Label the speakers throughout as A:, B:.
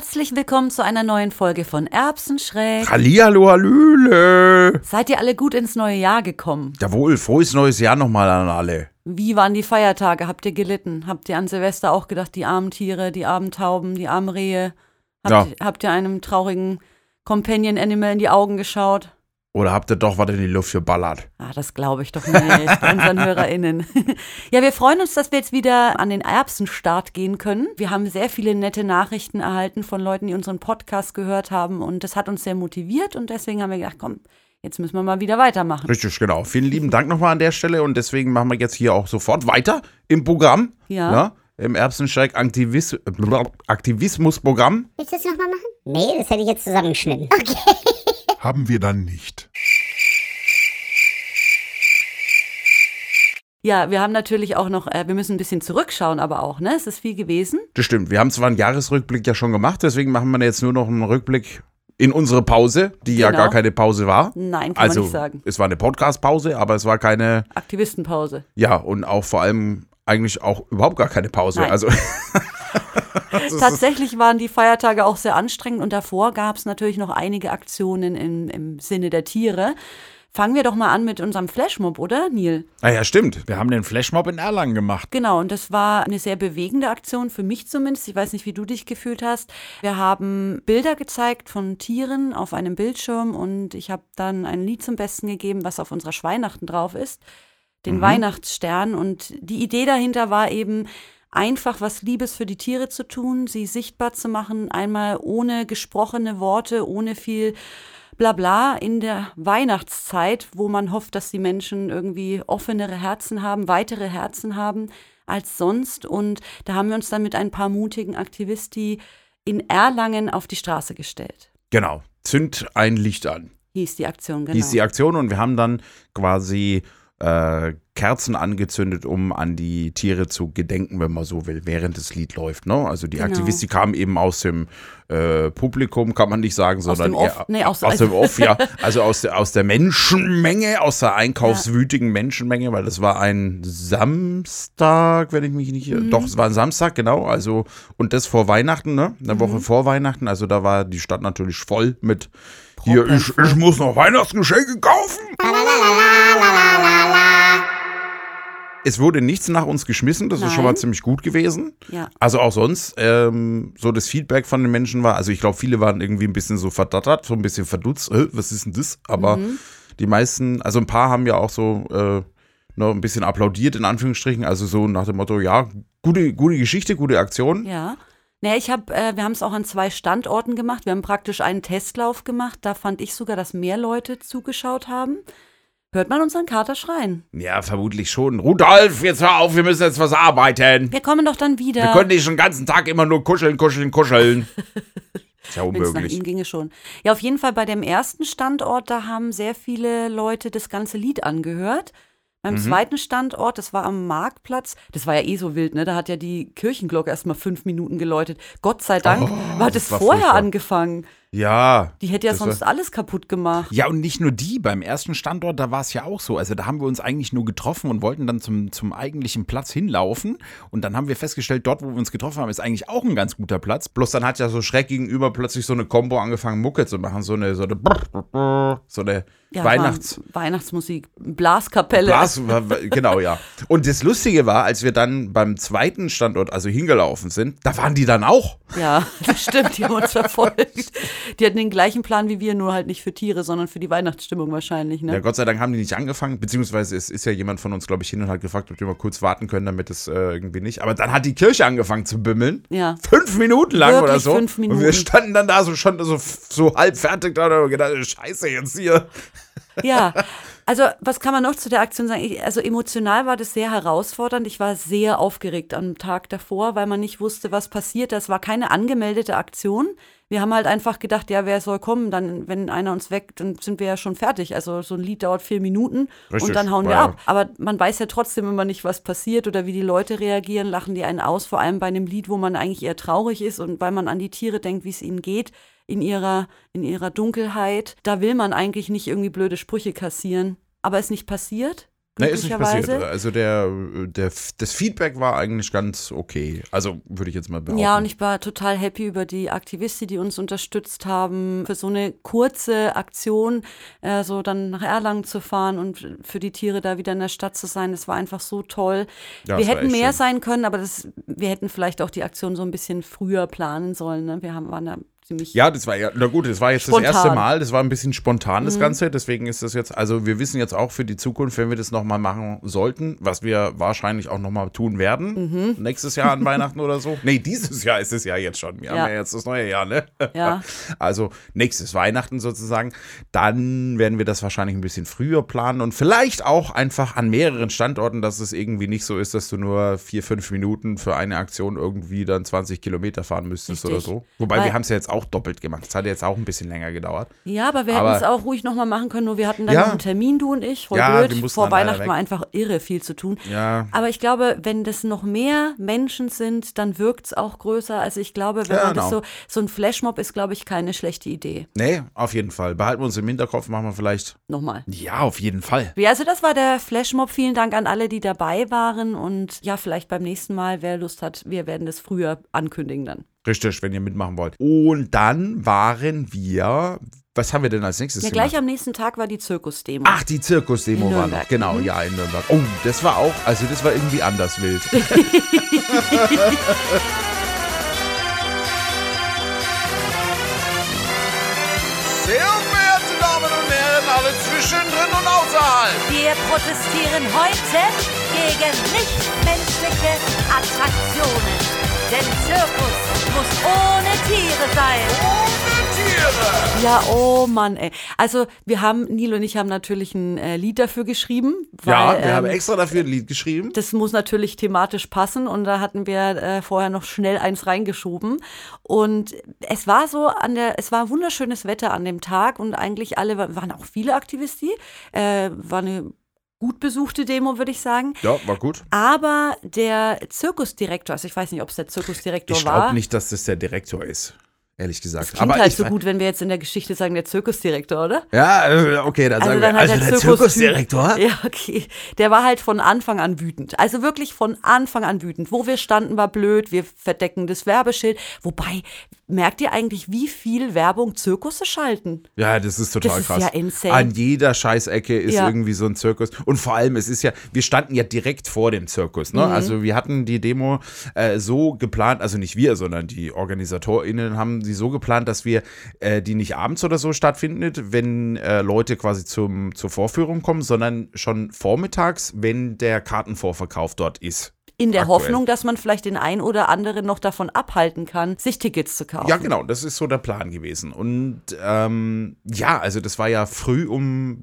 A: Herzlich willkommen zu einer neuen Folge von Erbsenschräg.
B: Hallihallo, Hallöle.
A: Seid ihr alle gut ins neue Jahr gekommen?
B: Jawohl, frohes neues Jahr nochmal an alle.
A: Wie waren die Feiertage? Habt ihr gelitten? Habt ihr an Silvester auch gedacht, die armen Tiere, die armen Tauben, die armen Rehe? Habt, habt ihr einem traurigen Companion Animal in die Augen geschaut?
B: Oder habt ihr doch was in die Luft geballert?
A: Ah, das glaube ich doch nicht bei unseren HörerInnen. ja, wir freuen uns, dass wir jetzt wieder an den Erbsenstart gehen können. Wir haben sehr viele nette Nachrichten erhalten von Leuten, die unseren Podcast gehört haben und das hat uns sehr motiviert und deswegen haben wir gedacht, komm, jetzt müssen wir mal wieder weitermachen.
B: Richtig, genau. Vielen lieben Dank nochmal an der Stelle und deswegen machen wir jetzt hier auch sofort weiter im Programm.
A: Ja.
B: ja Im Erbsensteig Aktivis Aktivismusprogramm.
C: Willst du das nochmal machen? Nee, das hätte ich jetzt zusammengeschnitten. Okay.
D: Haben wir dann nicht.
A: Ja, wir haben natürlich auch noch, äh, wir müssen ein bisschen zurückschauen, aber auch, ne? Es ist viel gewesen.
B: Das stimmt. Wir haben zwar einen Jahresrückblick ja schon gemacht, deswegen machen wir jetzt nur noch einen Rückblick in unsere Pause, die
A: Genau.
B: ja gar keine Pause war.
A: Nein, kann
B: also,
A: man nicht sagen.
B: es war eine Podcast-Pause, aber es war keine,
A: Aktivistenpause.
B: ja, und auch vor allem eigentlich auch überhaupt gar keine Pause.
A: Nein.
B: Also,
A: Tatsächlich waren die Feiertage auch sehr anstrengend und davor gab es natürlich noch einige Aktionen im, im Sinne der Tiere. Fangen wir doch mal an mit unserem Flashmob, oder, Neil?
B: naja, stimmt.
D: Wir haben den Flashmob in Erlangen gemacht.
A: Genau, und das war eine sehr bewegende Aktion, für mich zumindest. Ich weiß nicht, wie du dich gefühlt hast. Wir haben Bilder gezeigt von Tieren auf einem Bildschirm und ich habe dann ein Lied zum Besten gegeben, was auf unserer Schweihnachten drauf ist, den Weihnachtsstern. Und die Idee dahinter war eben, einfach was Liebes für die Tiere zu tun, sie sichtbar zu machen, einmal ohne gesprochene Worte, ohne viel Blabla in der Weihnachtszeit, wo man hofft, dass die Menschen irgendwie offenere Herzen haben, weitere Herzen haben als sonst. Und da haben wir uns dann mit ein paar mutigen Aktivisti in Erlangen auf die Straße gestellt.
B: Genau. Zünd ein Licht an.
A: Hieß die Aktion, genau.
B: hieß die Aktion und wir haben dann quasi äh, Kerzen angezündet, um an die Tiere zu gedenken, wenn man so will, während das Lied läuft. Ne? Also die
A: Genau.
B: Aktivisten kamen eben aus dem äh, Publikum, kann man nicht sagen, sondern
A: dem Off?
B: eher
A: Nee, aus-
B: aus dem Off, ja. Also aus der, aus der Menschenmenge, aus der einkaufswütigen Menschenmenge, weil das war ein Samstag, wenn ich mich nicht.
A: Mhm.
B: Doch, es war ein Samstag, genau. Also, und das vor Weihnachten, ne? Eine
A: Mhm.
B: Woche vor Weihnachten. Also da war die Stadt natürlich voll mit hier, ich, ich muss noch Weihnachtsgeschenke kaufen. Es wurde nichts nach uns geschmissen, das ist schon
A: Nein.
B: mal ziemlich gut gewesen.
A: Ja.
B: Also auch sonst, ähm, so das Feedback von den Menschen war, also ich glaube, viele waren irgendwie ein bisschen so verdattert, so ein bisschen verdutzt, äh, was ist denn das? Aber
A: Mhm.
B: die meisten, also ein paar haben ja auch so äh, noch ein bisschen applaudiert, in Anführungsstrichen, also so nach dem Motto, ja, gute, gute Geschichte, gute Aktion.
A: Ja. Naja, ich habe, äh, wir haben es auch an zwei Standorten gemacht. Wir haben praktisch einen Testlauf gemacht. Da fand ich sogar, dass mehr Leute zugeschaut haben. Hört man unseren Kater schreien?
B: Ja, vermutlich schon. Rudolf, jetzt hör auf, wir müssen jetzt was arbeiten.
A: Wir kommen doch dann wieder.
B: Wir können nicht den ganzen Tag immer nur kuscheln, kuscheln, kuscheln. Ist ja
A: Wenn es nach ihm
B: unmöglich.
A: ginge schon. Ja, auf jeden Fall bei dem ersten Standort, da haben sehr viele Leute das ganze Lied angehört. Beim
B: Mhm.
A: zweiten Standort, das war am Marktplatz, das war ja eh so wild, ne? Da hat ja die Kirchenglocke erst mal fünf Minuten geläutet. Gott sei Dank war das,
B: war
A: vorher
B: furchtbar.
A: angefangen.
B: Ja.
A: Die hätte ja sonst alles kaputt gemacht.
D: Ja, und nicht nur die, beim ersten Standort, da war es ja auch so. Also da haben wir uns eigentlich nur getroffen und wollten dann zum, zum eigentlichen Platz hinlaufen. Und dann haben wir festgestellt, dort, wo wir uns getroffen haben, ist eigentlich auch ein ganz guter Platz.
B: Bloß dann hat ja so schräg gegenüber plötzlich so eine Combo angefangen, Mucke zu machen. So eine, so eine, so eine
A: Ja,
B: Weihnachts...
A: Weihnachtsmusik, Blaskapelle.
B: Blas, genau, ja. Und das Lustige war, als wir dann beim zweiten Standort, also hingelaufen sind, da waren die dann auch.
A: Ja, das stimmt, die haben uns verfolgt. Die hatten den gleichen Plan wie wir, nur halt nicht für Tiere, sondern für die Weihnachtsstimmung wahrscheinlich, ne?
B: Ja, Gott sei Dank haben die nicht angefangen, beziehungsweise es ist ja jemand von uns, glaube ich, hin und hat gefragt, ob die mal kurz warten können, damit es äh, irgendwie nicht. Aber dann hat die Kirche angefangen zu bimmeln.
A: Ja.
B: Fünf Minuten lang
A: Wirklich
B: oder so.
A: fünf
B: Und wir
A: Minuten.
B: standen dann da so schon so, so halb fertig da und haben gedacht, scheiße, jetzt hier.
A: Ja, also was kann man noch zu der Aktion sagen? Ich, also emotional war das sehr herausfordernd. Ich war sehr aufgeregt am Tag davor, weil man nicht wusste, was passiert. Das war keine angemeldete Aktion. Wir haben halt einfach gedacht, ja, wer soll kommen? Dann, wenn einer uns weckt, dann sind wir ja schon fertig. Also so ein Lied dauert vier Minuten
B: Richtig,
A: und dann hauen wir
B: ja.
A: ab. Aber man weiß ja trotzdem immer nicht, was passiert oder wie die Leute reagieren. Lachen die einen aus, vor allem bei einem Lied, wo man eigentlich eher traurig ist und weil man an die Tiere denkt, wie es ihnen geht in ihrer, in ihrer Dunkelheit. Da will man eigentlich nicht irgendwie blöde Sprüche kassieren. Aber ist nicht passiert.
B: Nee, ist nicht passiert. Also der, der, das Feedback war eigentlich ganz okay. Also würde ich jetzt mal behaupten.
A: Ja, und ich war total happy über die Aktivisten, die uns unterstützt haben, für so eine kurze Aktion, äh, so dann nach Erlangen zu fahren und für die Tiere da wieder in der Stadt zu sein. Das war einfach so toll.
B: Ja,
A: wir hätten mehr
B: schön.
A: sein können, aber das, wir hätten vielleicht auch die Aktion so ein bisschen früher planen sollen. Ne? Wir haben, waren da ziemlich.
B: Ja, das war ja, na gut, das war jetzt
A: Spontan.
B: das erste Mal, das war ein bisschen spontan, das Ganze, deswegen ist das jetzt, also wir wissen jetzt auch für die Zukunft, wenn wir das nochmal machen sollten, was wir wahrscheinlich auch nochmal tun werden, nächstes Jahr an Weihnachten oder so. Nee, dieses Jahr ist es ja jetzt schon, wir
A: Ja.
B: haben ja jetzt das neue Jahr, ne?
A: Ja.
B: Also nächstes Weihnachten sozusagen, dann werden wir das wahrscheinlich ein bisschen früher planen und vielleicht auch einfach an mehreren Standorten, dass es irgendwie nicht so ist, dass du nur vier, fünf Minuten für eine Aktion irgendwie dann 20 Kilometer fahren müsstest oder
A: Richtig.
B: so. Wobei
A: Weil-
B: wir haben es ja jetzt auch doppelt gemacht. Es hat jetzt auch ein bisschen länger gedauert.
A: Ja, aber wir hätten es auch ruhig nochmal machen können, nur wir hatten dann
B: Ja.
A: noch einen Termin, du und ich, voll
B: Ja,
A: blöd. Vor Weihnachten war einfach irre viel zu tun.
B: Ja.
A: Aber ich glaube, wenn das noch mehr Menschen sind, dann wirkt es auch größer. Also ich glaube, wenn
B: Ja,
A: man das
B: genau.
A: so, so ein Flashmob ist, glaube ich, keine schlechte Idee.
B: Nee, auf jeden Fall. Behalten wir uns im Hinterkopf, machen wir vielleicht.
A: Nochmal.
D: Ja, auf jeden Fall.
A: Ja, also das war der Flashmob. Vielen Dank an alle, die dabei waren. Und ja, vielleicht beim nächsten Mal, wer Lust hat, wir werden das früher ankündigen dann.
B: Richtig, wenn ihr mitmachen wollt. Und dann waren wir. Was haben wir denn als nächstes
A: Ja,
B: gemacht?
A: gleich am nächsten Tag war die Zirkusdemo.
B: Ach, die Zirkusdemo war noch. Genau,
A: Mhm.
B: ja, in Nürnberg. Oh, das war auch, also das war irgendwie anders wild. Sehr verehrte Damen und Herren, alle zwischendrin und außerhalb.
E: Wir protestieren heute gegen nichtmenschliche Attraktionen. Denn Zirkus muss ohne Tiere sein.
B: Ohne Tiere.
A: Ja, oh Mann, ey. Also wir haben, Nilo und ich haben natürlich ein äh, Lied dafür geschrieben. Weil,
B: Ja, wir
A: ähm,
B: haben extra dafür ein Lied geschrieben.
A: Das muss natürlich thematisch passen und da hatten wir äh, vorher noch schnell eins reingeschoben. Und es war so an der, es war wunderschönes Wetter an dem Tag und eigentlich alle wa- waren auch viele Aktivisten. Äh, war eine gut besuchte Demo, würde ich sagen.
B: Ja, war gut.
A: Aber der Zirkusdirektor, also ich weiß nicht, ob es der Zirkusdirektor
B: Ich
A: war.
B: glaube nicht, dass das der Direktor ist. Ehrlich gesagt.
A: Das klingt halt
B: ich
A: so gut, wenn wir jetzt in der Geschichte sagen, der Zirkusdirektor, oder?
B: Ja, äh, okay, dann sagen wir.
A: halt
B: Also der Zirkusdirektor?
A: Ja, okay. Der war halt von Anfang an wütend. Also wirklich von Anfang an wütend. Wo wir standen, war blöd. Wir verdecken das Werbeschild. Wobei, merkt ihr eigentlich, wie viel Werbung Zirkusse schalten?
B: Ja, das ist total
A: Das ist
B: krass.
A: ja insane.
B: An jeder Scheißecke ist
A: Ja.
B: irgendwie so ein Zirkus. Und vor allem, es ist ja, wir standen ja direkt vor dem Zirkus.
A: Mhm.
B: Ne? Also wir hatten die Demo äh, so geplant, also nicht wir, sondern die OrganisatorInnen haben sie so geplant, dass wir äh, die nicht abends oder so stattfindet, wenn äh, Leute quasi zum, zur Vorführung kommen, sondern schon vormittags, wenn der Kartenvorverkauf dort ist.
A: In der
B: Aktuell.
A: Hoffnung, dass man vielleicht den einen oder anderen noch davon abhalten kann, sich Tickets zu kaufen.
B: Ja, genau, das ist so der Plan gewesen. Und ähm, ja, also das war ja früh um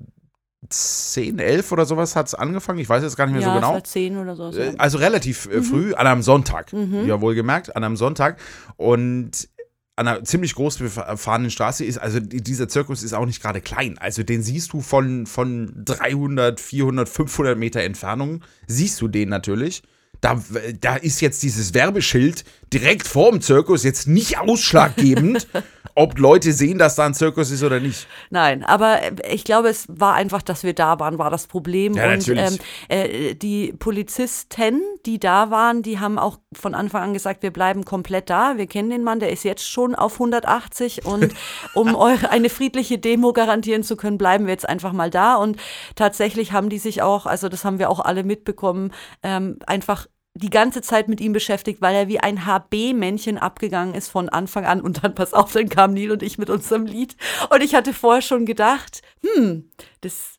B: 10, 11 oder sowas hat es angefangen. Ich weiß jetzt gar nicht mehr
A: ja,
B: so
A: es
B: genau.
A: war zehn oder so.
B: Äh, Also relativ äh, früh, an einem Sonntag. Ja, wohlgemerkt, an einem Sonntag. Und an einer ziemlich groß befahrenen Straße ist, also die- dieser Zirkus ist auch nicht gerade klein. Also den siehst du von, von 300, 400, 500 Meter Entfernung, siehst du den natürlich. Da, da ist jetzt dieses Werbeschild direkt vor dem Zirkus jetzt nicht ausschlaggebend, ob Leute sehen, dass da ein Zirkus ist oder nicht.
A: Nein, aber äh, ich glaube, es war einfach, dass wir da waren, war das Problem.
B: Ja,
A: und
B: natürlich.
A: äh, die Polizisten, die da waren, die haben auch von Anfang an gesagt, wir bleiben komplett da. Wir kennen den Mann, der ist jetzt schon auf 180 und um eure, eine friedliche Demo garantieren zu können, bleiben wir jetzt einfach mal da. Und tatsächlich haben die sich auch, also das haben wir auch alle mitbekommen, ähm, einfach die ganze Zeit mit ihm beschäftigt, weil er wie ein HB-Männchen abgegangen ist von Anfang an. Und dann, pass auf, dann kam Neil und ich mit unserem Lied. Und ich hatte vorher schon gedacht, hm, das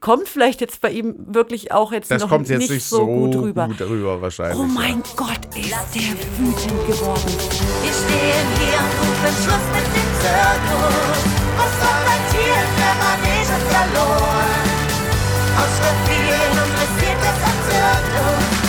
A: kommt vielleicht jetzt bei ihm wirklich auch jetzt
B: Das
A: noch
B: kommt jetzt
A: nicht,
B: nicht
A: so gut rüber.
B: gut rüber wahrscheinlich.
A: Oh mein Gott, ist der wütend geworden.
E: Wir stehen hier und rufen Schluss mit dem Zirkus. Was soll Tier in der Manege verloren? Aus vielen interessiert es am Zirkus.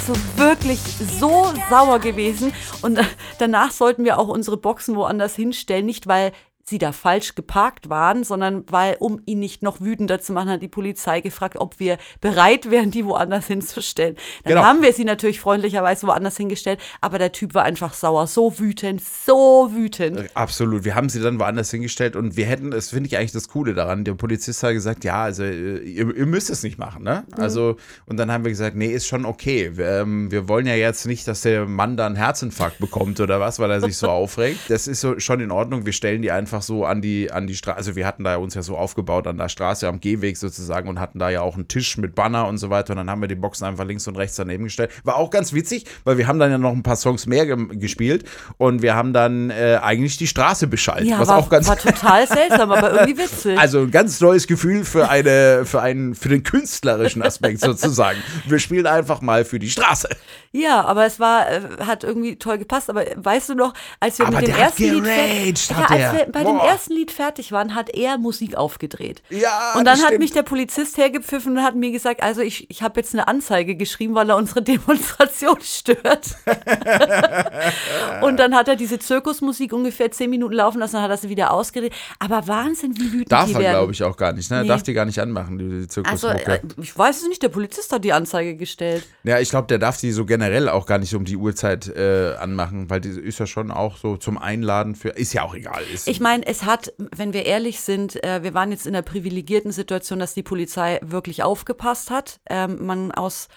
A: Also wirklich so sauer gewesen. Und danach sollten wir auch unsere Boxen woanders hinstellen. Nicht, weil sie da falsch geparkt waren, sondern weil, um ihn nicht noch wütender zu machen, hat die Polizei gefragt, ob wir bereit wären, die woanders hinzustellen. Dann
B: Genau.
A: haben wir sie natürlich freundlicherweise woanders hingestellt, aber der Typ war einfach sauer, so wütend, so wütend.
B: Absolut. Wir haben sie dann woanders hingestellt und wir hätten, das finde ich eigentlich das Coole daran, der Polizist hat gesagt, ja, also äh, ihr, ihr müsst es nicht machen, ne?
A: Mhm.
B: Also, und dann haben wir gesagt, nee, ist schon okay. Wir, ähm, wir wollen ja jetzt nicht, dass der Mann da einen Herzinfarkt bekommt oder was, weil er sich so aufregt. Das ist so schon in Ordnung. Wir stellen die einfach so an die, an die Straße. Also wir hatten da uns ja so aufgebaut an der Straße, am Gehweg sozusagen und hatten da ja auch einen Tisch mit Banner und so weiter. Und dann haben wir die Boxen einfach links und rechts daneben gestellt. War auch ganz witzig, weil wir haben dann ja noch ein paar Songs mehr gem- gespielt und wir haben dann äh, eigentlich die Straße beschallt.
A: Ja,
B: was
A: war,
B: auch ganz
A: war total seltsam, aber irgendwie witzig.
B: also ein ganz neues Gefühl für eine, für einen, für den künstlerischen Aspekt sozusagen. Wir spielen einfach mal für die Straße.
A: Ja, aber es war, äh, hat irgendwie toll gepasst. Aber weißt du noch, als wir
B: Aber
A: mit dem ersten Lied
B: geraged, hat
A: ja, als wir bei dem ersten Lied fertig waren, hat er Musik aufgedreht.
B: Ja,
A: Und dann hat
B: stimmt.
A: mich der Polizist hergepfiffen und hat mir gesagt, also ich, ich habe jetzt eine Anzeige geschrieben, weil er unsere Demonstration stört. und dann hat er diese Zirkusmusik ungefähr zehn Minuten laufen lassen, dann hat er sie wieder ausgedreht. Aber Wahnsinn, wie wütend
B: Darf
A: die
B: er, glaube ich, auch gar nicht. Ne?
A: Nee.
B: Darf die gar nicht anmachen, die, die
A: Also, äh, ich weiß es nicht, der Polizist hat die Anzeige gestellt.
B: ja, ich glaube, der darf die so generell auch gar nicht um die Uhrzeit äh, anmachen, weil die ist ja schon auch so zum Einladen für. Ist ja auch egal. Ist,
A: Ich meine, es hat, wenn wir ehrlich sind, äh, wir waren jetzt in der privilegierten Situation, dass die Polizei wirklich aufgepasst hat. Ähm, man aus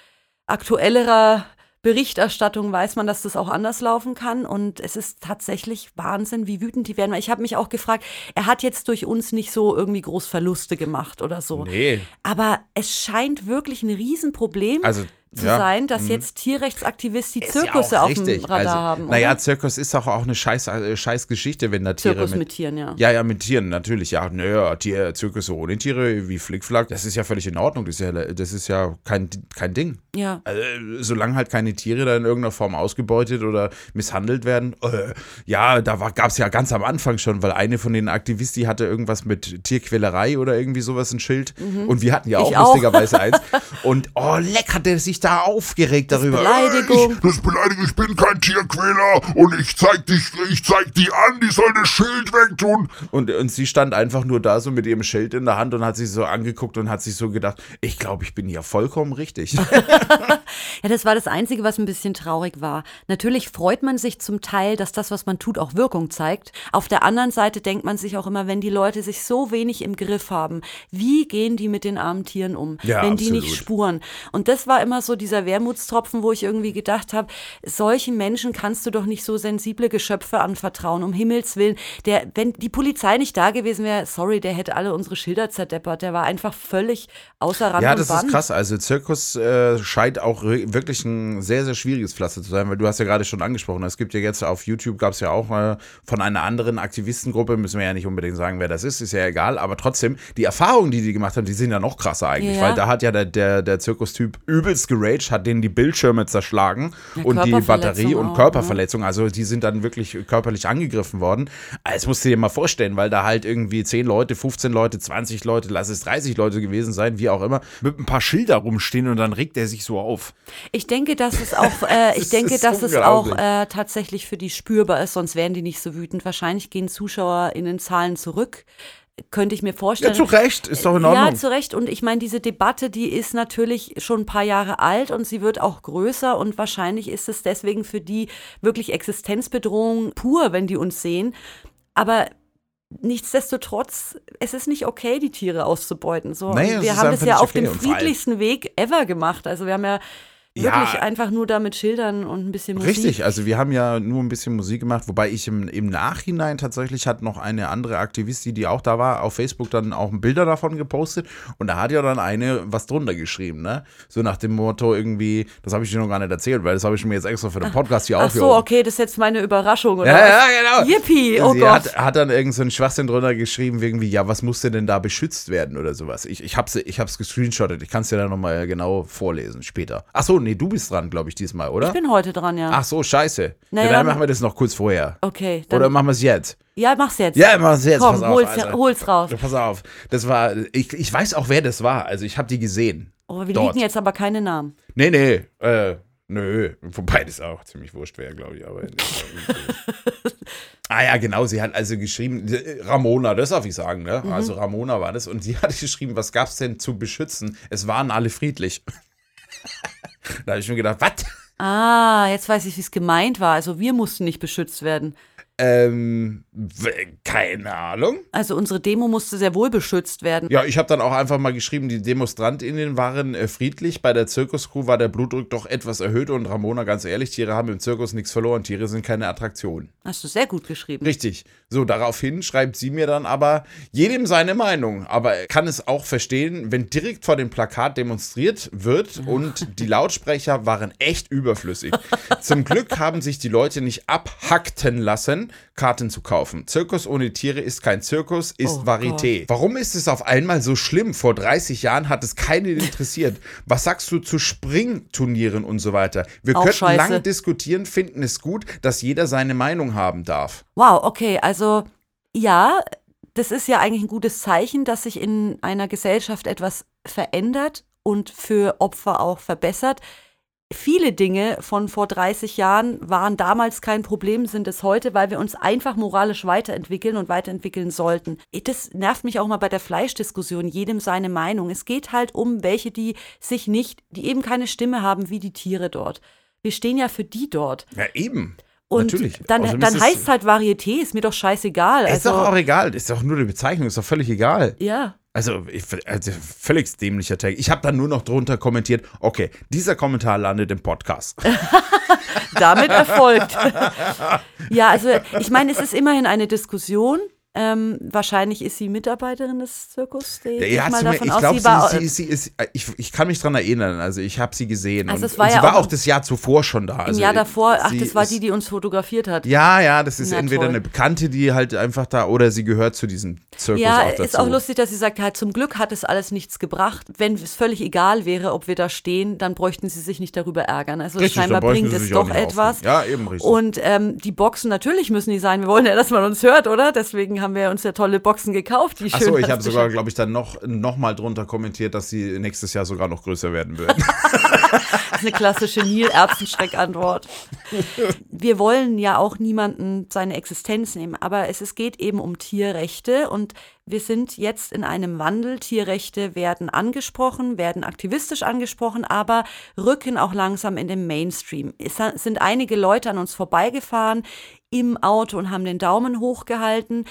A: aktuellerer Berichterstattung weiß man, dass das auch anders laufen kann. Und es ist tatsächlich Wahnsinn, wie wütend die werden. Ich habe mich auch gefragt, er hat jetzt durch uns nicht so irgendwie groß Verluste gemacht oder so.
B: nee.
A: Aber es scheint wirklich ein Riesenproblem
B: Also,
A: zu
B: ja.
A: sein, dass jetzt Tierrechtsaktivisten die
B: ja
A: Zirkusse
B: auch
A: auf dem
B: richtig.
A: Radar
B: also,
A: haben.
B: Naja,
A: oder?
B: Zirkus ist doch auch eine scheiß, äh, scheiß Geschichte, wenn da Tiere
A: Zirkus mit Tieren, ja.
B: Ja, ja, mit Tieren, natürlich. Ja, naja, Tier, Zirkusse ohne Tiere, wie Flickflack, das ist ja völlig in Ordnung. Das ist ja, das ist ja kein, kein Ding.
A: Ja.
B: Also, solange halt keine Tiere da in irgendeiner Form ausgebeutet oder misshandelt werden. Äh, ja, da gab es ja ganz am Anfang schon, weil eine von den Aktivisten die hatte irgendwas mit Tierquälerei oder irgendwie sowas, ein Schild. Und wir hatten ja auch
A: Ich auch.
B: lustigerweise eins. Und oh, leck hat der sich da aufgeregt darüber.
A: Beleidigung.
F: Ich, das Beleidigung, ich bin kein Tierquäler und ich zeig dich, ich zeig die an, die soll das Schild wegtun.
B: Und, und sie stand einfach nur da so mit ihrem Schild in der Hand und hat sich so angeguckt und hat sich so gedacht, ich glaube, ich bin hier vollkommen richtig.
A: Ja, das war das Einzige, was ein bisschen traurig war. Natürlich freut man sich zum Teil, dass das, was man tut, auch Wirkung zeigt. Auf der anderen Seite denkt man sich auch immer, wenn die Leute sich so wenig im Griff haben, wie gehen die mit den armen Tieren um,
B: Ja,
A: wenn die nicht
B: absolut.
A: spuren? Und das war immer so dieser Wermutstropfen, wo ich irgendwie gedacht habe, solchen Menschen kannst du doch nicht so sensible Geschöpfe anvertrauen, um Himmels Willen. Der, wenn die Polizei nicht da gewesen wäre, sorry, der hätte alle unsere Schilder zerdeppert. Der war einfach völlig außer Rand
B: Ja, das ist krass. Also Zirkus äh, scheint auch wirklich ein sehr, sehr schwieriges Pflaster zu sein, weil du hast ja gerade schon angesprochen, es gibt ja jetzt auf YouTube, gab es ja auch äh, von einer anderen Aktivistengruppe, müssen wir ja nicht unbedingt sagen, wer das ist, ist ja egal, aber trotzdem, die Erfahrungen, die die gemacht haben, die sind ja noch krasser eigentlich,
A: Ja.
B: weil da hat ja der, der, der Zirkustyp übelst geraged, hat denen die Bildschirme zerschlagen
A: Ja,
B: und die Batterie und
A: auch, ne?
B: Körperverletzung, also die sind dann wirklich körperlich angegriffen worden. Das musst du dir mal vorstellen, weil da halt irgendwie 10 Leute, 15 Leute, 20 Leute, lass es 30 Leute gewesen sein, wie auch immer,
D: Mit ein paar Schilder rumstehen und dann regt er sich so auf.
A: Ich denke, dass es auch, äh, ich denke, dass es auch äh, tatsächlich für die spürbar ist, sonst wären die nicht so wütend. Wahrscheinlich gehen ZuschauerInnen-Zahlen zurück. Könnte ich mir vorstellen.
B: Ja, zu Recht, ist doch in
A: Ja,
B: Ordnung.
A: zu Recht. Und ich meine, diese Debatte, die ist natürlich schon ein paar Jahre alt und sie wird auch größer und wahrscheinlich ist es deswegen für die wirklich Existenzbedrohung pur, wenn die uns sehen. Aber nichtsdestotrotz, es ist nicht okay, die Tiere auszubeuten. So,
B: es
A: wir haben das ja auf dem
B: okay.
A: Friedlichsten Weg ever gemacht. Also wir haben ja
B: Ja.
A: wirklich einfach nur da mit Schildern und ein bisschen Musik.
B: Richtig, also wir haben ja nur ein bisschen Musik gemacht, wobei ich im, im Nachhinein tatsächlich hat noch eine andere Aktivistin, die auch da war, auf Facebook dann auch Bilder davon gepostet und da hat ja dann eine was drunter geschrieben, ne? So nach dem Motto irgendwie, das habe ich dir noch gar nicht erzählt, weil das habe ich mir jetzt extra für den Podcast hier
A: Ach so,
B: aufgehoben.
A: okay, das ist jetzt meine Überraschung, oder?
B: Ja, ja, genau.
A: Yippie, oh
B: Sie
A: Gott.
B: Hat, hat dann irgend so einen Schwachsinn drunter geschrieben, irgendwie, ja, was musste denn da beschützt werden oder sowas. Ich, ich hab's, ich hab's gescreenshottet, ich kann es dir dann nochmal genau vorlesen später. Ach so, nee, du bist dran, glaube ich, diesmal, oder?
A: Ich bin heute dran, ja.
B: Ach so, scheiße.
A: Naja,
B: ja, dann
A: dann-
B: machen wir das noch kurz vorher.
A: Okay,
B: Oder machen wir es jetzt?
A: ja, mach's jetzt.
B: Ja, es jetzt.
A: Komm,
B: pass auf,
A: hol's,
B: Alter.
A: hol's raus.
B: Pass auf. Das war, ich, ich weiß auch, wer das war. Also ich habe die gesehen.
A: Oh, wir
B: Dort.
A: liegen jetzt aber keine Namen.
B: Nee, nee, äh, nö. Wobei das auch ziemlich wurscht wäre, glaube ich. Aber Ah ja, genau, sie hat also geschrieben, äh, Ramona, das darf ich sagen, ne?
A: Mhm.
B: Also Ramona war das. Und sie hat geschrieben, was gab's denn zu beschützen? Es waren alle friedlich. da habe ich mir gedacht, was?
A: Ah, jetzt weiß ich, wie es gemeint war. Also wir mussten nicht beschützt werden.
B: Ähm, keine Ahnung.
A: Also unsere Demo musste sehr wohl beschützt werden.
B: Ja, ich habe dann auch einfach mal geschrieben, die DemonstrantInnen waren äh, friedlich. Bei der Zirkuscrew war der Blutdruck doch etwas erhöht. Und Ramona, ganz ehrlich, Tiere haben im Zirkus nichts verloren. Tiere sind keine Attraktion.
A: Hast du sehr gut geschrieben.
B: Richtig. So, daraufhin schreibt sie mir dann aber, jedem seine Meinung, aber er kann es auch verstehen, wenn direkt vor dem Plakat demonstriert wird und die Lautsprecher waren echt überflüssig. Zum Glück haben sich die Leute nicht abhackten lassen, Karten zu kaufen. Zirkus ohne Tiere ist kein Zirkus, ist
A: Oh
B: Varieté. Warum ist es auf einmal so schlimm? Vor 30 Jahren hat es keinen interessiert. Was sagst du zu Springturnieren und so weiter? Wir
A: Auch
B: könnten
A: scheiße.
B: lange diskutieren, finden es gut, dass jeder seine Meinung haben darf.
A: Wow, okay, also ja, das ist ja eigentlich ein gutes Zeichen, dass sich in einer Gesellschaft etwas verändert und für Opfer auch verbessert. Viele Dinge von vor 30 Jahren waren damals kein Problem, sind es heute, weil wir uns einfach moralisch weiterentwickeln und weiterentwickeln sollten. Das nervt mich auch mal bei der Fleischdiskussion, jedem seine Meinung. Es geht halt um welche, die sich nicht, die eben keine Stimme haben wie die Tiere dort. Wir stehen ja für die dort.
B: Ja, eben.
A: Und
B: Natürlich.
A: dann,
B: Außerdem
A: dann heißt
B: es
A: halt Varieté, ist mir doch scheißegal.
B: Ist
A: Also,
B: doch auch egal. Ist doch nur eine Bezeichnung. Ist doch völlig egal.
A: ja.
B: Also, ich, also völlig dämlicher Tag. Ich habe dann nur noch drunter kommentiert, okay, dieser Kommentar landet im Podcast.
A: damit erfolgt. ja, also ich meine, es ist immerhin eine Diskussion. Ähm, wahrscheinlich ist sie Mitarbeiterin des Zirkus. ich
B: Ja, ich
A: aus.
B: glaube,
A: sie war,
B: sie, sie, ist, ich, ich kann mich dran erinnern, also ich habe sie gesehen.
A: Also es war
B: und sie
A: ja
B: war
A: auch-
B: das Jahr zuvor schon da.
A: Im
B: Also
A: Jahr davor, ach, das war die, die uns fotografiert hat.
B: Ja, ja, das ist
A: Na,
B: entweder
A: toll.
B: eine Bekannte, die halt einfach da, oder sie gehört zu diesem Zirkus
A: Ja,
B: auch dazu.
A: ist auch lustig, dass sie sagt, halt, zum Glück hat es alles nichts gebracht. Wenn es völlig egal wäre, ob wir da stehen, dann bräuchten sie sich nicht darüber ärgern. Also
B: Richtig,
A: scheinbar bringt es doch etwas.
B: Ja, eben richtig.
A: Und ähm, die Boxen, natürlich müssen die sein. Wir wollen ja, dass man uns hört, oder? Deswegen haben wir uns ja tolle Boxen gekauft. Die
B: Achso, ich habe sogar, glaube ich, dann noch, noch mal drunter kommentiert, dass sie nächstes Jahr sogar noch größer werden würden.
A: Das ist eine klassische Nil-Erbsenschreck-Antwort. Wir wollen ja auch niemanden seine Existenz nehmen, aber es, es geht eben um Tierrechte und wir sind jetzt in einem Wandel. Tierrechte werden angesprochen, werden aktivistisch angesprochen, aber rücken auch langsam in den Mainstream. Es sind einige Leute an uns vorbeigefahren im Auto und haben den Daumen hochgehalten.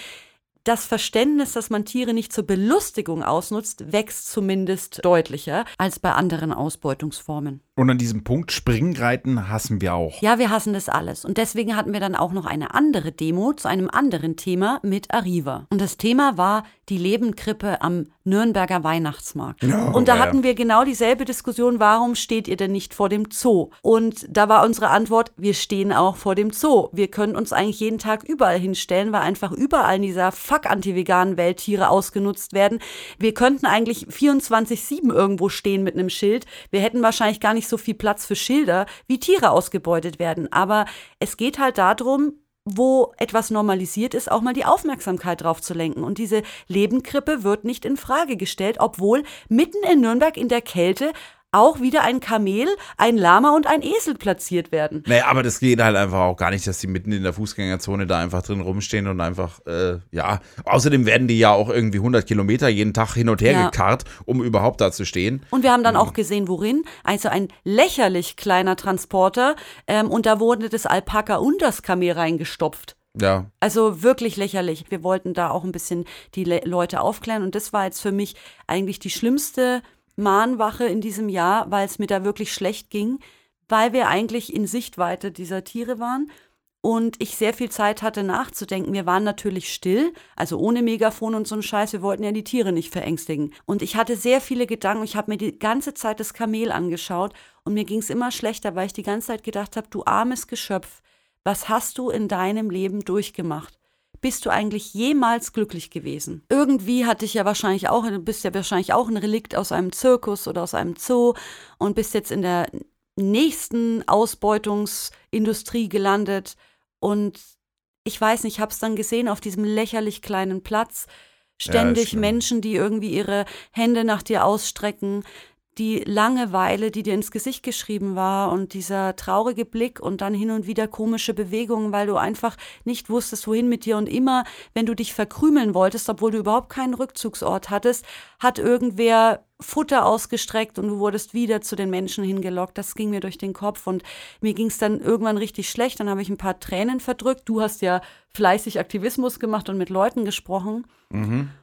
A: Das Verständnis, dass man Tiere nicht zur Belustigung ausnutzt, wächst zumindest deutlicher als bei anderen Ausbeutungsformen.
D: Und an diesem Punkt Springreiten hassen wir auch.
A: Ja, wir hassen das alles. Und deswegen hatten wir dann auch noch eine andere Demo zu einem anderen Thema mit Arriva. Und das Thema war die Lebenkrippe am Nürnberger Weihnachtsmarkt. und da hatten wir genau dieselbe Diskussion, warum steht ihr denn nicht vor dem Zoo? Und da war unsere Antwort, wir stehen auch vor dem Zoo. Wir können uns eigentlich jeden Tag überall hinstellen, weil einfach überall in dieser fuck anti-veganen Welt Tiere ausgenutzt werden. Wir könnten eigentlich 24-7 irgendwo stehen mit einem Schild. Wir hätten wahrscheinlich gar nicht so viel Platz für Schilder, wie Tiere ausgebeutet werden. Aber es geht halt darum, wo etwas normalisiert ist, auch mal die Aufmerksamkeit drauf zu lenken. Und diese Lebenkrippe wird nicht in Frage gestellt, obwohl mitten in Nürnberg in der Kälte auch wieder ein Kamel, ein Lama und ein Esel platziert werden.
B: Naja, aber das geht halt einfach auch gar nicht, dass die mitten in der Fußgängerzone da einfach drin rumstehen und einfach, äh, ja. Außerdem werden die ja auch irgendwie 100 Kilometer jeden Tag hin und her
A: Ja.
B: gekarrt, um überhaupt da zu stehen.
A: Und wir haben dann auch gesehen, worin. Also ein lächerlich kleiner Transporter. Ähm, und da wurde das Alpaka und das Kamel reingestopft.
B: Ja.
A: Also wirklich lächerlich. Wir wollten da auch ein bisschen die Le Leute aufklären. Und das war jetzt für mich eigentlich die schlimmste Mahnwache in diesem Jahr, weil es mir da wirklich schlecht ging, weil wir eigentlich in Sichtweite dieser Tiere waren und ich sehr viel Zeit hatte nachzudenken. Wir waren natürlich still, also ohne Megafon und so einen Scheiß. Wir wollten ja die Tiere nicht verängstigen. Und ich hatte sehr viele Gedanken. Ich habe mir die ganze Zeit das Kamel angeschaut und mir ging es immer schlechter, weil ich die ganze Zeit gedacht habe, du armes Geschöpf, was hast du in deinem Leben durchgemacht? Bist du eigentlich jemals glücklich gewesen? Irgendwie hatte ich ja wahrscheinlich auch, du bist ja wahrscheinlich auch ein Relikt aus einem Zirkus oder aus einem Zoo und bist jetzt in der nächsten Ausbeutungsindustrie gelandet. Und ich weiß nicht, ich habe es dann gesehen auf diesem lächerlich kleinen Platz. Ständig
B: schlimm.
A: Menschen, die irgendwie ihre Hände nach dir ausstrecken. Die Langeweile, die dir ins Gesicht geschrieben war und dieser traurige Blick und dann hin und wieder komische Bewegungen, weil du einfach nicht wusstest, wohin mit dir und immer, wenn du dich verkrümeln wolltest, obwohl du überhaupt keinen Rückzugsort hattest, hat irgendwer Futter ausgestreckt und du wurdest wieder zu den Menschen hingelockt. Das ging mir durch den Kopf und mir ging es dann irgendwann richtig schlecht. Dann habe ich ein paar Tränen verdrückt. Du hast ja fleißig Aktivismus gemacht und mit Leuten gesprochen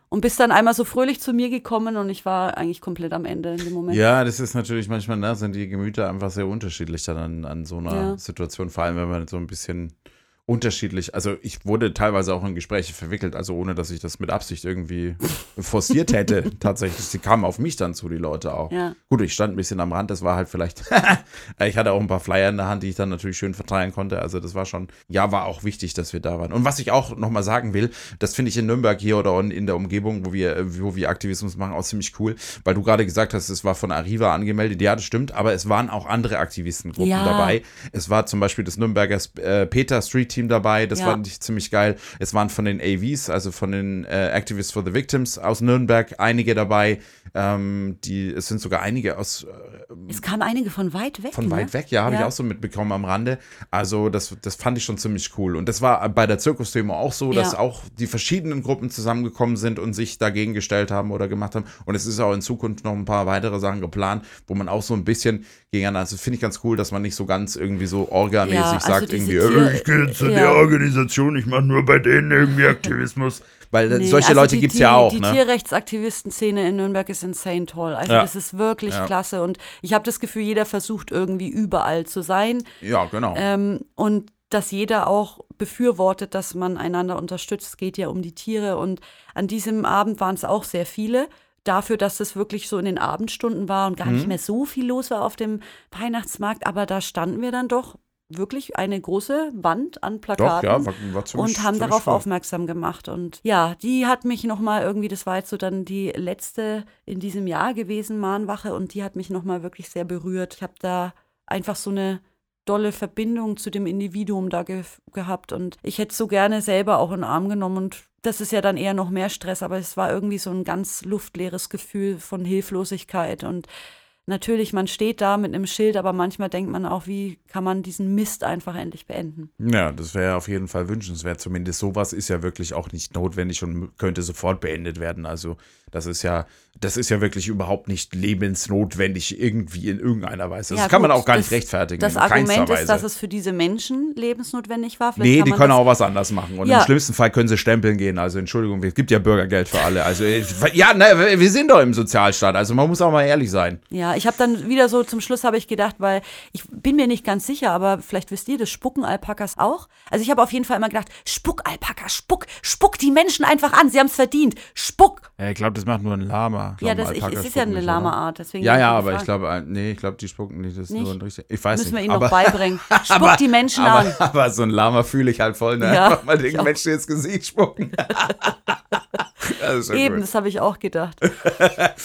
A: und bist dann einmal so fröhlich zu mir gekommen und ich war eigentlich komplett am Ende in dem Moment.
B: Ja, das ist natürlich manchmal, da sind die Gemüter einfach sehr unterschiedlich dann an, an so einer
A: Ja.
B: Situation, vor allem wenn man so ein bisschen unterschiedlich, also ich wurde teilweise auch in Gespräche verwickelt, also ohne dass ich das mit Absicht irgendwie forciert hätte, tatsächlich. Sie kamen auf mich dann zu, die Leute auch.
A: Ja.
B: Gut, ich stand ein bisschen am Rand, das war halt vielleicht, ich hatte auch ein paar Flyer in der Hand, die ich dann natürlich schön verteilen konnte, also das war schon, ja, war auch wichtig, dass wir da waren. Und was ich auch nochmal sagen will, das finde ich in Nürnberg hier oder in der Umgebung, wo wir, wo wir Aktivismus machen, auch ziemlich cool, weil du gerade gesagt hast, es war von Arriva angemeldet, ja, das stimmt, aber es waren auch andere Aktivistengruppen
A: Ja.
B: dabei. Es war zum Beispiel das Nürnberger äh, Peter Street Team dabei, das
A: Ja.
B: fand ich ziemlich geil. Es waren von den AVs, also von den äh, Activists for the Victims aus Nürnberg, einige dabei. Ähm, die, es sind sogar einige aus äh,
A: Es kamen einige von weit weg.
B: von
A: ne?
B: weit weg, ja, habe ich
A: Ja.
B: auch so mitbekommen am Rande. Also das, das fand ich schon ziemlich cool. Und das war bei der Zirkusdemo auch so, dass
A: Ja.
B: auch die verschiedenen Gruppen zusammengekommen sind und sich dagegen gestellt haben oder gemacht haben. Und es ist auch in Zukunft noch ein paar weitere Sachen geplant, wo man auch so ein bisschen gegeneinander, also finde ich ganz cool, dass man nicht so ganz irgendwie so orgamäßig
A: Ja, also
B: sagt, irgendwie, äh,
F: Ich gehe zu
A: Ja.
F: der Organisation, ich mache nur bei denen irgendwie Aktivismus.
B: weil
A: Nee,
B: solche
A: also
B: Leute gibt es ja auch,
A: Die
B: ne?
A: Tierrechtsaktivisten-Szene in Nürnberg ist insane toll. Also
B: Ja.
A: das ist wirklich
B: Ja.
A: klasse und ich habe das Gefühl, jeder versucht irgendwie überall zu sein
B: Ja, genau.
A: ähm, und dass jeder auch befürwortet, dass man einander unterstützt. Es geht ja um die Tiere und an diesem Abend waren es auch sehr viele. Dafür, dass es wirklich so in den Abendstunden war und gar
B: Mhm.
A: nicht mehr so viel los war auf dem Weihnachtsmarkt, aber da standen wir dann doch wirklich eine große Wand an
B: Doch,
A: Plakaten
B: ja, war, war ziemlich,
A: und haben darauf
B: voll.
A: aufmerksam gemacht. Und ja, die hat mich nochmal irgendwie, das war jetzt so dann die letzte in diesem Jahr gewesen, Mahnwache, und die hat mich nochmal wirklich sehr berührt. Ich habe da einfach so eine dolle Verbindung zu dem Individuum da ge gehabt und ich hätte so gerne selber auch in den Arm genommen und das ist ja dann eher noch mehr Stress, aber es war irgendwie so ein ganz luftleeres Gefühl von Hilflosigkeit und natürlich, man steht da mit einem Schild, aber manchmal denkt man auch, wie kann man diesen Mist einfach endlich beenden.
B: Ja, das wäre auf jeden Fall wünschenswert. Zumindest sowas ist ja wirklich auch nicht notwendig und könnte sofort beendet werden. Also das ist ja, das ist ja wirklich überhaupt nicht lebensnotwendig irgendwie in irgendeiner Weise. Das
A: Ja,
B: kann man
A: gut,
B: auch gar nicht
A: das-
B: rechtfertigen.
A: Das Argument
B: Weise.
A: ist, dass es für diese Menschen lebensnotwendig war. Vielleicht
B: Nee,
A: kann
B: die
A: man
B: können
A: das-
B: auch was anders machen. Und
A: Ja.
B: im schlimmsten Fall können sie stempeln gehen. Also Entschuldigung, es gibt ja Bürgergeld für alle. Also äh, ja, ne, wir sind doch im Sozialstaat. Also man muss auch mal ehrlich sein.
A: Ja, ich habe dann wieder so zum Schluss habe ich gedacht, weil ich bin mir nicht ganz sicher, aber vielleicht wisst ihr das spucken Alpakas auch. Also ich habe auf jeden Fall immer gedacht, spuck Alpaka, spuck, spuck die Menschen einfach an, sie haben es verdient. Spuck.
D: Ja, ich glaube, das macht nur ein Lama.
A: Ja, das ich, es ist ja eine Lama-Art, deswegen
B: Ja, ja, aber ich glaube, äh, nee, ich glaube, die spucken nicht. Das ist nur
A: Nicht?
B: ein richtig. Ich weiß
A: müssen wir
B: nicht.
A: ihnen
B: aber,
A: noch beibringen. Spuck die Menschen
B: aber,
A: an.
B: aber so ein Lama fühle ich halt voll, ne?
A: Ja,
B: Einfach mal den. Menschen ins Gesicht spucken. das
A: Eben,
B: gut.
A: das habe ich auch gedacht.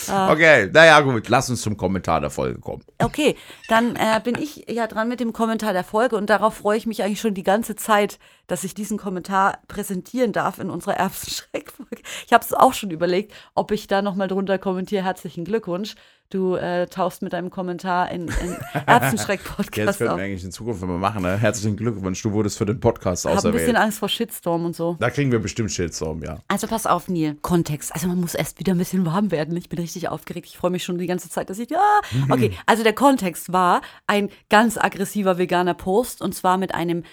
B: Okay, naja, gut. Lass uns zum Kommentar der Folge kommen.
A: Okay, dann äh, bin ich ja dran mit dem Kommentar der Folge und darauf freue ich mich eigentlich schon die ganze Zeit, dass ich diesen Kommentar präsentieren darf in unserer Erbsenschreckfolge. Ich habe es auch schon überlegt, ob ich da nochmal drunter kommentiere. Herzlichen Glückwunsch. Du äh, tauchst mit deinem Kommentar in, in
B: Ja, das
A: Erbsenschreck-Podcast
B: könnten wir eigentlich in Zukunft mal machen. Ne? Herzlichen Glückwunsch, du wurdest für den Podcast
A: Ich habe ein bisschen
B: auserwählt.
A: Angst vor Shitstorm und so.
B: Da kriegen wir bestimmt Shitstorm, ja.
A: Also pass auf, Neil. Kontext. Also man muss erst wieder ein bisschen warm werden. Ich bin richtig aufgeregt. Ich freue mich schon die ganze Zeit, dass ich. Ah! Okay, also der Kontext war ein ganz aggressiver veganer Post und zwar mit einem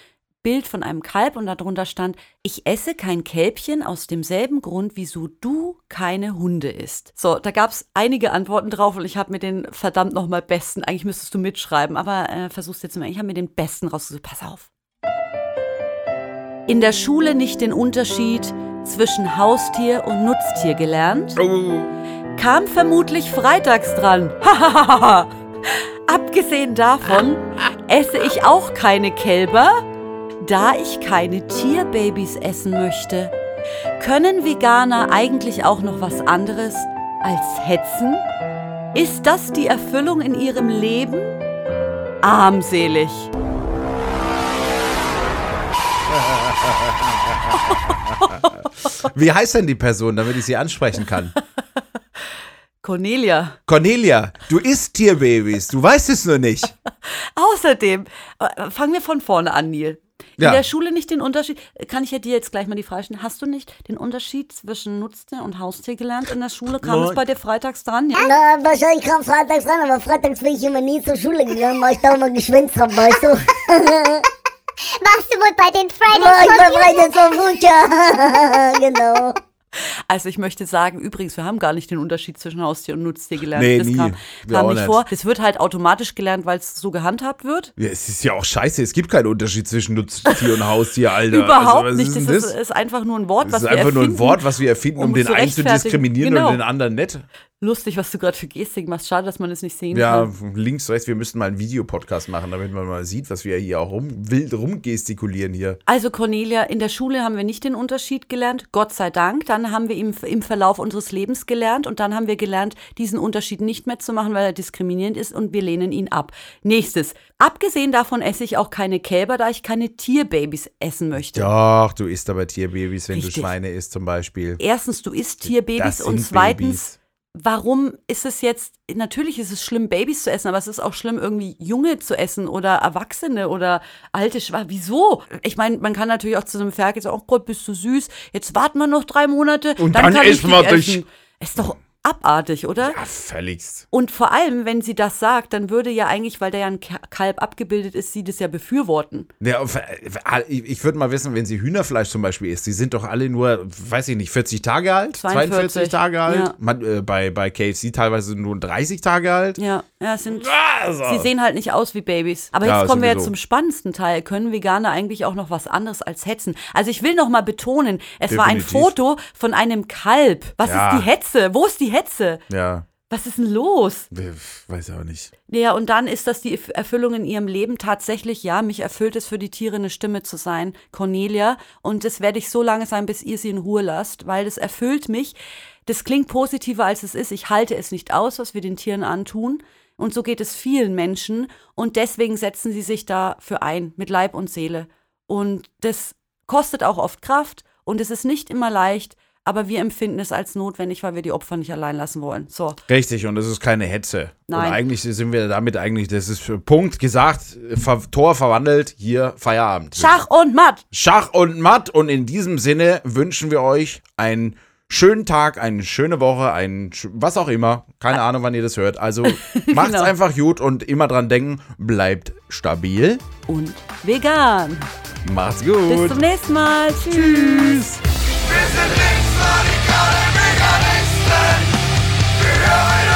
A: Bild von einem Kalb und darunter stand, ich esse kein Kälbchen aus demselben Grund, wieso du keine Hunde isst. So, da gab es einige Antworten drauf und ich habe mir den verdammt nochmal besten, eigentlich müsstest du mitschreiben, aber äh, versuch's jetzt mal. Ich habe mir den besten rausgesucht. Pass auf. In der Schule nicht den Unterschied zwischen Haustier und Nutztier gelernt? Kam vermutlich freitags dran. Abgesehen davon esse ich auch keine Kälber, da ich keine Tierbabys essen möchte. Können Veganer eigentlich auch noch was anderes als hetzen? Ist das die Erfüllung in ihrem Leben? Armselig.
B: Wie heißt denn die Person, damit ich sie ansprechen kann?
A: Cornelia.
B: Cornelia, du isst Tierbabys, du weißt es nur nicht.
A: Außerdem, äh, fangen wir von vorne an, Neil. In
B: Ja.
A: der Schule nicht den Unterschied, kann ich ja dir jetzt gleich mal die Frage stellen, hast du nicht den Unterschied zwischen Nutztier und Haustier gelernt in der Schule? Kam es bei dir freitags dran? Ja.
C: Na, wahrscheinlich kam freitags ran, aber freitags bin ich immer nie zur Schule gegangen, weil ich da immer geschwänzt hab, weißt du?
E: Warst du wohl bei den
C: Ja, ich war
E: Fridays
C: freitags auf Future. genau.
A: Also ich möchte sagen, übrigens, wir haben gar nicht den Unterschied zwischen Haustier und Nutztier gelernt.
B: Nee,
A: das
B: nie.
A: kam, kam nicht
B: nicht.
A: vor. Das wird halt automatisch gelernt, weil es so gehandhabt wird.
B: Ja, es ist ja auch scheiße, es gibt keinen Unterschied zwischen Nutztier und Haustier, Alter.
A: Überhaupt
B: also,
A: nicht.
B: Ist
A: Das
B: denn
A: ist, ist einfach nur ein Wort,
B: Das
A: was
B: ist
A: wir
B: einfach nur ein
A: erfinden,
B: Wort, was wir erfinden, um,
A: um
B: den einen zu diskriminieren
A: Genau.
B: und den anderen nicht.
A: Lustig, was du gerade für Gestik machst. Schade, dass man es nicht sehen
B: Ja,
A: kann.
B: links, rechts, wir müssten mal einen Videopodcast machen, damit man mal sieht, was wir hier auch rum, wild rumgestikulieren hier.
A: Also Cornelia, in der Schule haben wir nicht den Unterschied gelernt, Gott sei Dank. Dann haben wir im, im Verlauf unseres Lebens gelernt und dann haben wir gelernt, diesen Unterschied nicht mehr zu machen, weil er diskriminierend ist und wir lehnen ihn ab. Nächstes. Abgesehen davon esse ich auch keine Kälber, da ich keine Tierbabys essen möchte.
B: Doch, du isst aber Tierbabys, wenn
A: Richtig.
B: du Schweine isst zum Beispiel.
A: Erstens, du isst Tierbabys
B: Das
A: und zweitens,
B: Babys.
A: Warum ist es jetzt, natürlich ist es schlimm, Babys zu essen, aber es ist auch schlimm, irgendwie Junge zu essen oder Erwachsene oder alte Schwa. Wieso? Ich meine, man kann natürlich auch zu so einem Ferkel sagen, oh Gott, bist du süß, jetzt warten wir noch drei Monate.
B: Und dann
A: kann ich
B: essen wir
A: dich
B: dich.
A: essen. Ist doch abartig, oder?
B: Ja, völligst.
A: Und vor allem, wenn sie das sagt, dann würde ja eigentlich, weil da ja ein Ka- Kalb abgebildet ist, sie das ja befürworten.
B: Ja, äh, ich würde mal wissen, wenn sie Hühnerfleisch zum Beispiel isst, die sind doch alle nur, weiß ich nicht, 40 Tage alt,
A: 42,
B: 42 Tage alt.
A: ja.
B: Man, äh, bei, bei KFC teilweise nur 30 Tage alt.
A: Ja, ja, sind.
B: Also.
A: Sie sehen halt nicht aus wie Babys. Aber
B: Ja,
A: jetzt kommen wir jetzt
B: sowieso.
A: zum spannendsten Teil. Können Veganer eigentlich auch noch was anderes als hetzen? Also ich will noch mal betonen, es war ein
B: Definitiv.
A: Foto von einem Kalb. Was
B: Ja.
A: ist die Hetze? Wo ist die Hetze?
B: Ja,
A: Was ist denn los?
B: weiß auch nicht.
A: Ja, und dann ist das die Erf- Erfüllung in ihrem Leben tatsächlich, ja, mich erfüllt es für die Tiere eine Stimme zu sein, Cornelia. Und das werde ich so lange sein, bis ihr sie in Ruhe lasst, weil das erfüllt mich. Das klingt positiver, als es ist. Ich halte es nicht aus, was wir den Tieren antun. Und so geht es vielen Menschen. Und deswegen setzen sie sich dafür ein, mit Leib und Seele. Und das kostet auch oft Kraft und es ist nicht immer leicht, aber wir empfinden es als notwendig, weil wir die Opfer nicht allein lassen wollen. So.
B: Richtig, und das ist keine Hetze.
A: Nein.
B: Und eigentlich sind wir damit eigentlich, das ist für Punkt gesagt, ver Tor verwandelt, hier Feierabend.
A: Schach und Matt!
B: Schach und Matt. Und in diesem Sinne wünschen wir euch einen schönen Tag, eine schöne Woche, ein sch- was auch immer. Keine Ahnung, wann ihr das hört. Also macht's
A: Genau.
B: einfach gut und immer dran denken, bleibt stabil.
A: und vegan.
B: Macht's gut.
A: Bis zum nächsten Mal. Tschüss.
B: Tschüss. Living behind